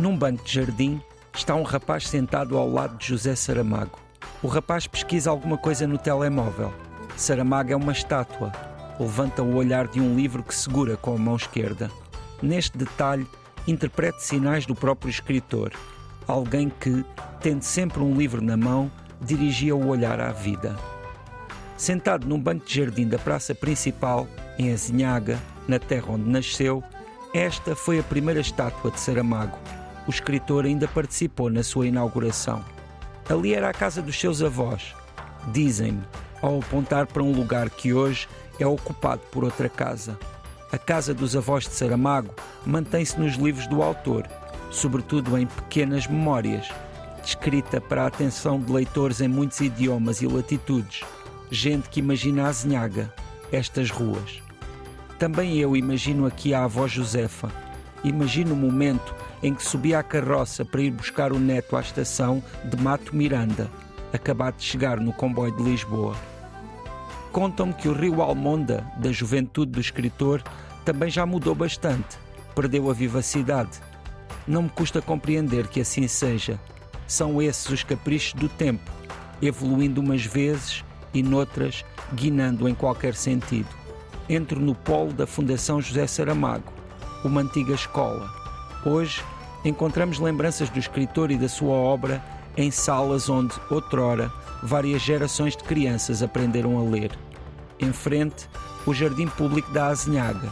Num banco de jardim está um rapaz sentado ao lado de José Saramago. O rapaz pesquisa alguma coisa no telemóvel. Saramago é uma estátua. Levanta o olhar de um livro que segura com a mão esquerda. Neste detalhe, interprete sinais do próprio escritor. Alguém que, tendo sempre um livro na mão, dirigia o olhar à vida. Sentado num banco de jardim da praça principal, em Azinhaga, na terra onde nasceu, esta foi a primeira estátua de Saramago. O escritor ainda participou na sua inauguração. Ali era a casa dos seus avós. Dizem-me, ao apontar para um lugar que hoje é ocupado por outra casa. A casa dos avós de Saramago mantém-se nos livros do autor, sobretudo em pequenas memórias, descrita para a atenção de leitores em muitos idiomas e latitudes. Gente que imagina a Zinhaga, estas ruas. Também eu imagino aqui a avó Josefa. Imagino o momento em que subia a carroça para ir buscar o neto à estação de Mato Miranda, acabado de chegar no comboio de Lisboa. Contam-me que o rio Almonda, da juventude do escritor, também já mudou bastante, perdeu a vivacidade. Não me custa compreender que assim seja. São esses os caprichos do tempo, evoluindo umas vezes e noutras guinando em qualquer sentido. Entro no polo da Fundação José Saramago, uma antiga escola. Hoje encontramos lembranças do escritor e da sua obra em salas onde, outrora, várias gerações de crianças aprenderam a ler. Em frente, o Jardim Público da Azinhaga,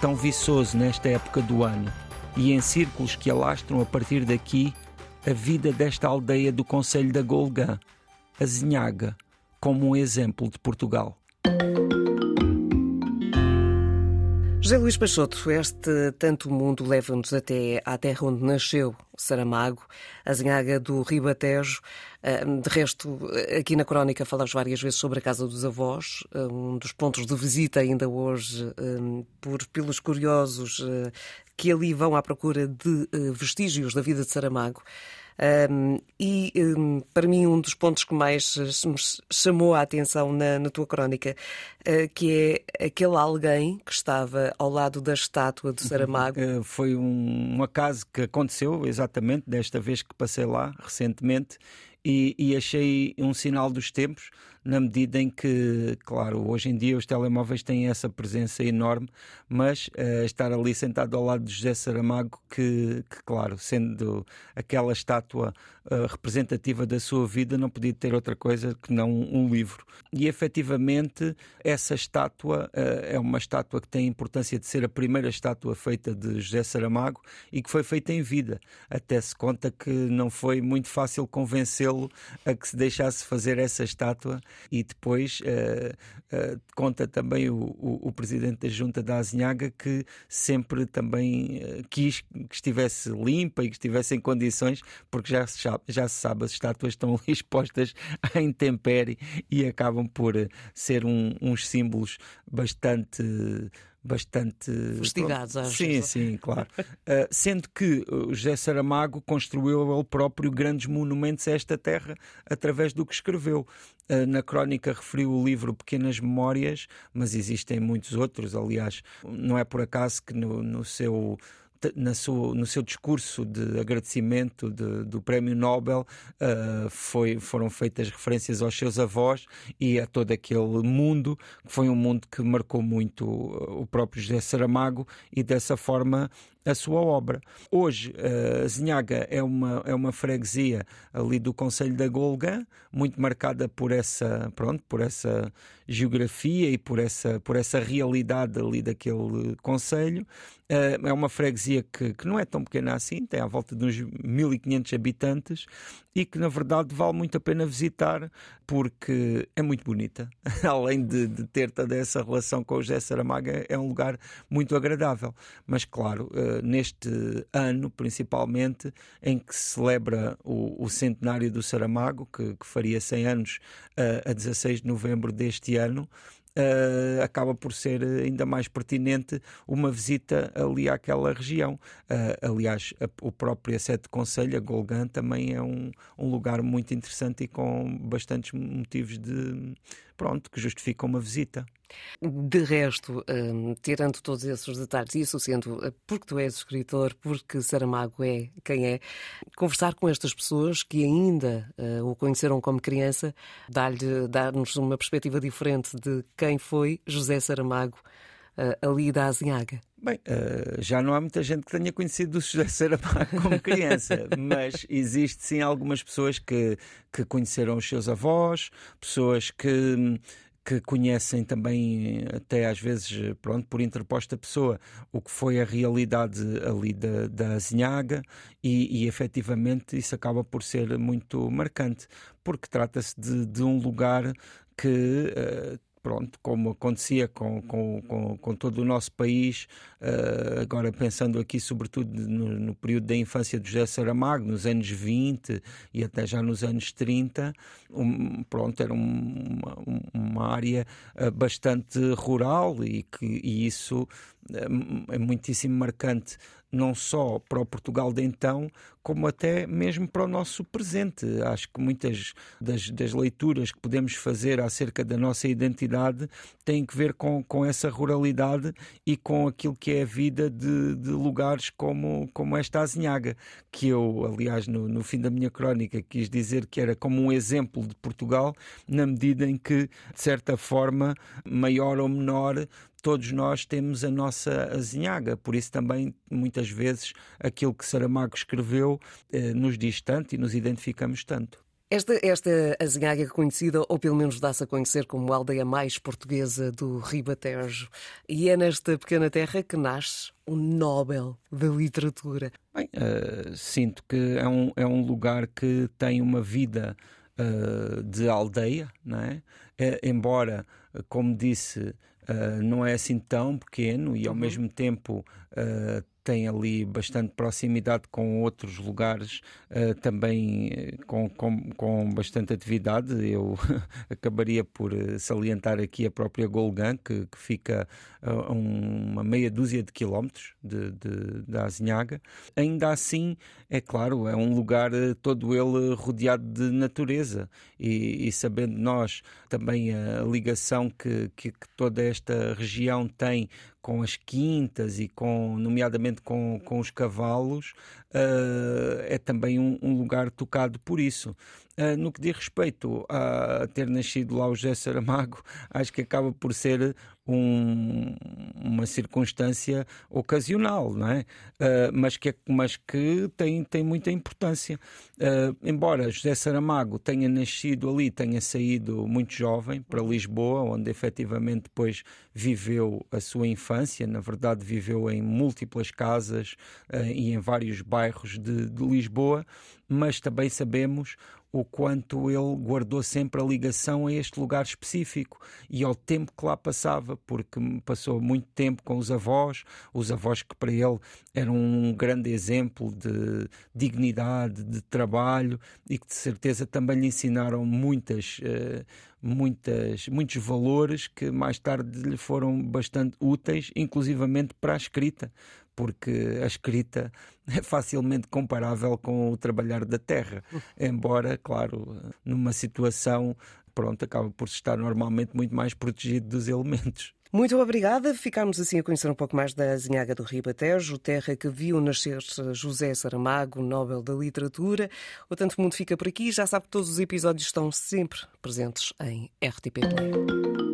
tão viçoso nesta época do ano, e em círculos que alastram a partir daqui a vida desta aldeia do Conselho da Golgã, Azinhaga, como um exemplo de Portugal. José Luís Peixoto, este tanto mundo leva-nos até à terra onde nasceu Saramago, a Zinhaga do Ribatejo. Ah, de resto, aqui na Crónica falamos várias vezes sobre a Casa dos Avós, ah, um dos pontos de visita ainda hoje ah, por, pelos curiosos que ali vão à procura de vestígios da vida de Saramago. Um, e um, para mim, um dos pontos que mais me chamou a atenção na, na tua crónica, uh, que é aquele alguém que estava ao lado da estátua de Saramago. Uh, foi um, um acaso que aconteceu exatamente desta vez que passei lá recentemente e, e, achei um sinal dos tempos, na medida em que, claro, hoje em dia os telemóveis têm essa presença enorme, mas uh, estar ali sentado ao lado de José Saramago, que, que claro, sendo aquela estátua uh, representativa da sua vida, não podia ter outra coisa que não um livro. E efetivamente, essa estátua uh, é uma estátua que tem a importância de ser a primeira estátua feita de José Saramago e que foi feita em vida. Até se conta que não foi muito fácil convencê-lo a que se deixasse fazer essa estátua e depois uh, conta também o, o, o, presidente da junta da Azinhaga que sempre também quis que estivesse limpa e que estivesse em condições, porque já se, já se sabe, as estátuas estão expostas à intempérie e acabam por ser um, uns símbolos bastante bastante investigados, acho. Sim, sim, claro. uh, sendo que o José Saramago construiu ele próprio grandes monumentos a esta terra através do que escreveu. Uh, na crónica referiu o livro Pequenas Memórias, mas existem muitos outros. Aliás, não é por acaso que no, no seu na sua, no seu discurso de agradecimento de, do Prémio Nobel uh, foi, foram feitas referências aos seus avós e a todo aquele mundo, que foi um mundo que marcou muito o próprio José Saramago e dessa forma a sua obra. Hoje, uh, Zinhaga é uma, é uma freguesia ali do Conselho da Golgã, muito marcada por essa, pronto, por essa geografia e por essa, por essa realidade ali daquele conselho. Uh, é uma freguesia que, que não é tão pequena assim, tem à volta de uns 1500 habitantes e que, na verdade, vale muito a pena visitar porque é muito bonita. Além de, de, ter toda essa relação com o José Saramago, é um lugar muito agradável. Mas, claro, uh, neste ano, principalmente, em que se celebra o, o centenário do Saramago, que, que, faria 100 anos uh, a 16 de novembro deste ano, Uh, acaba por ser ainda mais pertinente uma visita ali àquela região. Uh, aliás, a, o próprio Sete Conselho, a Golgã, também é um, um lugar muito interessante e com bastantes motivos de pronto que justificam uma visita. De resto, um, tirando todos esses detalhes e associando, eh, porque tu és escritor, porque Saramago é quem é, conversar com estas pessoas que ainda uh, o conheceram como criança, dar-nos uma perspectiva diferente de quem foi José Saramago uh, ali da Azinhaga. Bem, uh, já não há muita gente que tenha conhecido o José Saramago como criança, mas existe sim algumas pessoas que, que conheceram os seus avós, pessoas que que conhecem também, até às vezes, pronto, por interposta pessoa, o que foi a realidade ali da, da Azinhaga e, e efetivamente isso acaba por ser muito marcante, porque trata-se de, de um lugar que uh, pronto, como acontecia com, com, com, com, todo o nosso país, uh, agora pensando aqui sobretudo no, no, período da infância de José Saramago, nos anos 20 e até já nos anos 30, um, pronto, era um, uma, uma, área uh, bastante rural e, que, e isso é muitíssimo marcante não só para o Portugal de então, como até mesmo para o nosso presente. Acho que muitas das, das leituras que podemos fazer acerca da nossa identidade têm que ver com, com essa ruralidade e com aquilo que é a vida de, de lugares como, como esta Azinhaga, que eu, aliás, no, no fim da minha crónica quis dizer que era como um exemplo de Portugal, na medida em que, de certa forma, maior ou menor, todos nós temos a nossa azinhaga, por isso também muitas vezes aquilo que Saramago escreveu eh, nos diz tanto e nos identificamos tanto. Esta, esta azinhaga conhecida, ou pelo menos dá-se a conhecer como a aldeia mais portuguesa do Ribatejo, e é nesta pequena terra que nasce o Nobel da Literatura. Bem, uh, sinto que é um, é um lugar que tem uma vida uh, de aldeia, não é? é embora, como disse, uh, não é assim tão pequeno e ao uhum. mesmo tempo uh, tem ali bastante proximidade com outros lugares, uh, também eh, com, com, com, bastante atividade. Eu acabaria por eh, salientar aqui a própria Golgan, que, que fica a uma meia dúzia de quilómetros de, de, da Azinhaga. Ainda assim, é claro, é um lugar todo ele rodeado de natureza e, e sabendo nós também a ligação que, que, que toda esta região tem com as quintas e com, nomeadamente com, com os cavalos, uh, é também um, um, lugar tocado por isso. Uh, no que diz respeito a ter nascido lá o José Saramago, acho que acaba por ser um, uma circunstância ocasional, não é? Uh, mas que, mas que tem, tem muita importância. Embora José Saramago tenha nascido ali, tenha saído muito jovem para Lisboa, onde efetivamente depois viveu a sua infância, na verdade viveu em múltiplas casas e em vários bairros de, de Lisboa, mas também sabemos o quanto ele guardou sempre a ligação a este lugar específico e ao tempo que lá passava, porque passou muito tempo com os avós, os avós que para ele eram um grande exemplo de dignidade, de trabalho e que de certeza também lhe ensinaram muitas, eh, muitas, muitos valores que mais tarde lhe foram bastante úteis, inclusivamente para a escrita, porque a escrita é facilmente comparável com o trabalhar da terra, embora, claro, numa situação, pronto, acaba por estar normalmente muito mais protegido dos elementos. Muito obrigada. Ficámos assim a conhecer um pouco mais da Azinhaga do Ribatejo, terra que viu nascer José Saramago, Nobel da Literatura. O Tanto Mundo fica por aqui. Já sabe que todos os episódios estão sempre presentes em RTP Play.